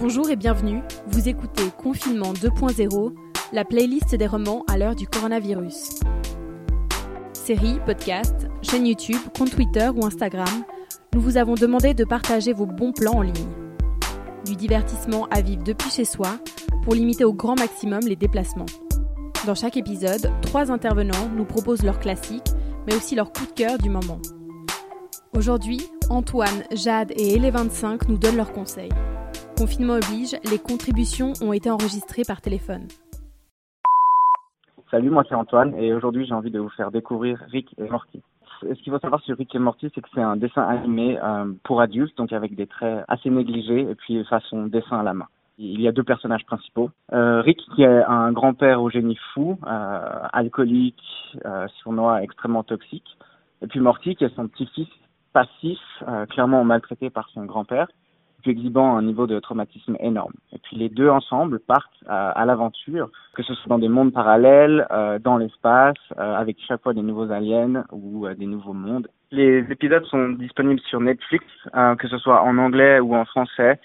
Bonjour et bienvenue, vous écoutez Confinement 2.0, la playlist des romans à l'heure du coronavirus. Séries, podcasts, chaîne YouTube, compte Twitter ou Instagram, nous vous avons demandé de partager vos bons plans en ligne. Du divertissement à vivre depuis chez soi pour limiter au grand maximum les déplacements. Dans chaque épisode, trois intervenants nous proposent leurs classiques, mais aussi leurs coups de cœur du moment. Aujourd'hui, Antoine, Jade et Elé25 nous donnent leurs conseils. Confinement oblige, les contributions ont été enregistrées par téléphone. Salut, moi c'est Antoine et aujourd'hui j'ai envie de vous faire découvrir Rick et Morty. Ce qu'il faut savoir sur Rick et Morty, c'est que c'est un dessin animé euh, pour adultes, donc avec des traits assez négligés et puis façon dessin à la main. Il y a deux personnages principaux. Euh, Rick qui est un grand-père au génie fou, euh, alcoolique, sournois, extrêmement toxique. Et puis Morty qui est son petit-fils passif, clairement maltraité par son grand-père, exhibant un niveau de traumatisme énorme. Et puis les deux ensemble partent à, à l'aventure, que ce soit dans des mondes parallèles, euh, dans l'espace, euh, avec chaque fois des nouveaux aliens ou euh, des nouveaux mondes. Les épisodes sont disponibles sur Netflix, euh, que ce soit en anglais ou en français,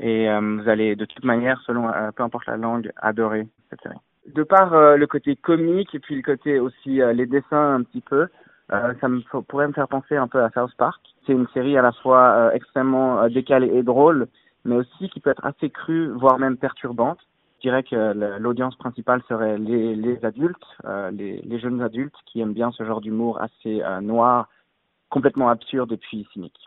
et euh, vous allez de toute manière, selon peu importe la langue, adorer cette série. De par le côté comique et puis le côté aussi les dessins un petit peu, euh, ça pourrait me faire penser un peu à South Park. C'est une série à la fois euh, extrêmement euh, décalée et drôle, mais aussi qui peut être assez crue, voire même perturbante. Je dirais que l'audience principale serait les, adultes, les, jeunes adultes qui aiment bien ce genre d'humour assez noir, complètement absurde et puis cynique.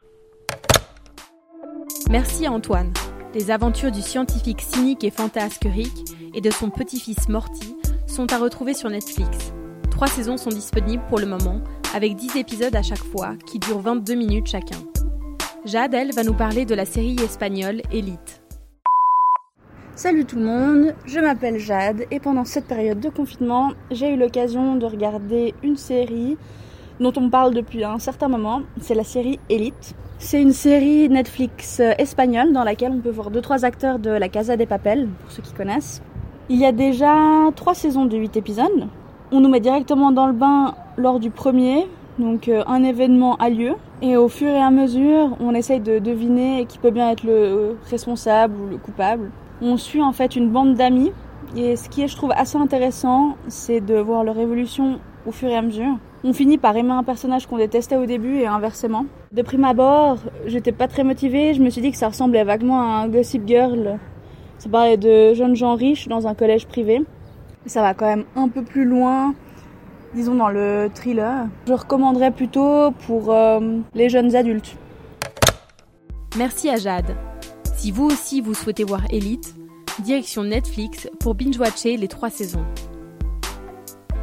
Merci Antoine. Les aventures du scientifique cynique et fantasque Rick et de son petit-fils Morty sont à retrouver sur Netflix. Trois saisons sont disponibles pour le moment avec 10 épisodes à chaque fois, qui durent 22 minutes chacun. Jade, elle, va nous parler de la série espagnole Elite. Salut tout le monde, je m'appelle Jade et pendant cette période de confinement, j'ai eu l'occasion de regarder une série dont on parle depuis un certain moment, c'est la série Elite. C'est une série Netflix espagnole dans laquelle on peut voir 2-3 acteurs de la Casa des Papel, pour ceux qui connaissent. Il y a déjà 3 saisons de 8 épisodes. On nous met directement dans le bain lors du premier, donc euh, un événement a lieu et au fur et à mesure, on essaye de deviner qui peut bien être le responsable ou le coupable. On suit en fait une bande d'amis et ce qui est, je trouve, assez intéressant, c'est de voir leur évolution au fur et à mesure. On finit par aimer un personnage qu'on détestait au début et inversement. De prime abord, j'étais pas très motivée, je me suis dit que ça ressemblait vaguement à un Gossip Girl. Ça parlait de jeunes gens riches dans un collège privé. Ça va quand même un peu plus loin disons dans le thriller. Je recommanderais plutôt pour euh, les jeunes adultes. Merci à Jade. Si vous aussi vous souhaitez voir Elite, direction Netflix pour binge-watcher les trois saisons.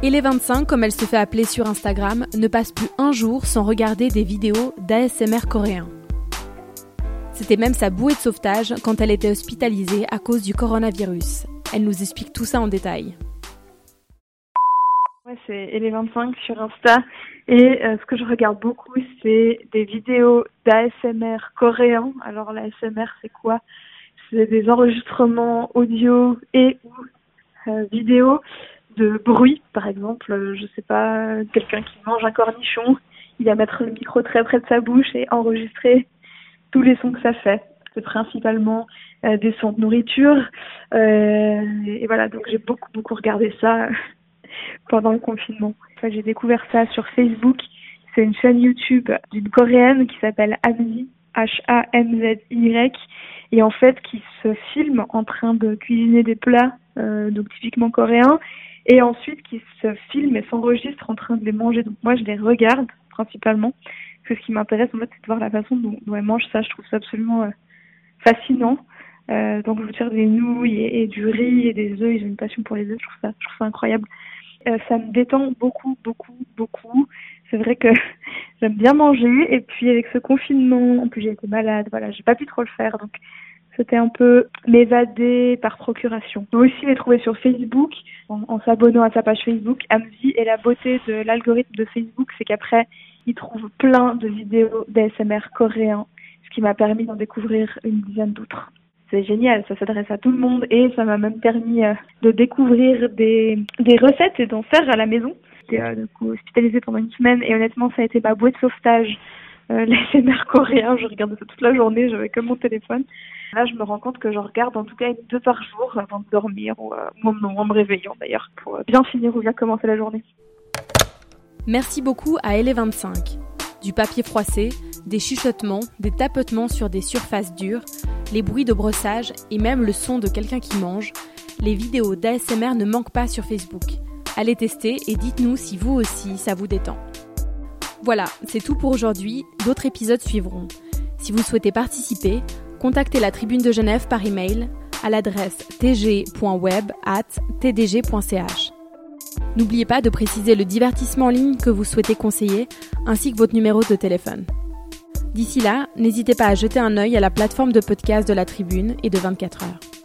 Et les 25, comme elle se fait appeler sur Instagram, ne passe plus un jour sans regarder des vidéos d'ASMR coréen. C'était même sa bouée de sauvetage quand elle était hospitalisée à cause du coronavirus. Elle nous explique tout ça en détail. Ouais, c'est Elé25 sur Insta. Et euh, ce que je regarde beaucoup, c'est des vidéos d'ASMR coréens. Alors l'ASMR, c'est quoi? C'est des enregistrements audio et ou euh, vidéo de bruit, par exemple. Je sais pas, quelqu'un qui mange un cornichon, il va mettre le micro très près de sa bouche et enregistrer tous les sons que ça fait. C'est principalement euh, des sons de nourriture. Et voilà, donc j'ai beaucoup, beaucoup regardé ça pendant le confinement. Enfin, j'ai découvert ça sur Facebook. C'est une chaîne YouTube d'une coréenne qui s'appelle Hamzy, H-A-M-Z-Y, et en fait qui se filme en train de cuisiner des plats, euh, donc typiquement coréens, et ensuite qui se filme et s'enregistre en train de les manger. Donc moi je les regarde principalement, parce que ce qui m'intéresse en fait c'est de voir la façon dont, dont elle mange ça. Je trouve ça absolument euh, fascinant. Euh, donc je veux dire des nouilles et, du riz et des œufs. J'ai une passion pour les œufs. Je trouve ça incroyable. Euh, ça me détend beaucoup, beaucoup, beaucoup. C'est vrai que j'aime bien manger et puis avec ce confinement, en plus j'ai été malade, voilà, j'ai pas pu trop le faire, donc c'était un peu m'évader par procuration. On peut aussi les trouver sur Facebook en, en s'abonnant à sa page Facebook. Amzi et la beauté de l'algorithme de Facebook, c'est qu'après ils trouvent plein de vidéos d'ASMR coréens, ce qui m'a permis d'en découvrir une dizaine d'autres c'est génial, ça s'adresse à tout le monde et ça m'a même permis euh, de découvrir des, des recettes et d'en faire à la maison. J'étais euh, hospitalisée pendant une semaine et honnêtement ça a été ma bouée de sauvetage euh, l'ASMR coréen. Je regardais ça toute la journée, j'avais que mon téléphone. Là, je me rends compte que je regarde en tout cas deux par jour avant de dormir ou, euh, en me réveillant d'ailleurs pour bien finir ou bien commencer la journée. Merci beaucoup à LE25. Du papier froissé, des chuchotements, des tapotements sur des surfaces dures, les bruits de brossage et même le son de quelqu'un qui mange, les vidéos d'ASMR ne manquent pas sur Facebook. Allez tester et dites-nous si vous aussi ça vous détend. Voilà, c'est tout pour aujourd'hui, d'autres épisodes suivront. Si vous souhaitez participer, contactez la Tribune de Genève par email à l'adresse tg.web@tdg.ch. N'oubliez pas de préciser le divertissement en ligne que vous souhaitez conseiller ainsi que votre numéro de téléphone. D'ici là, n'hésitez pas à jeter un œil à la plateforme de podcast de la Tribune et de 24 heures.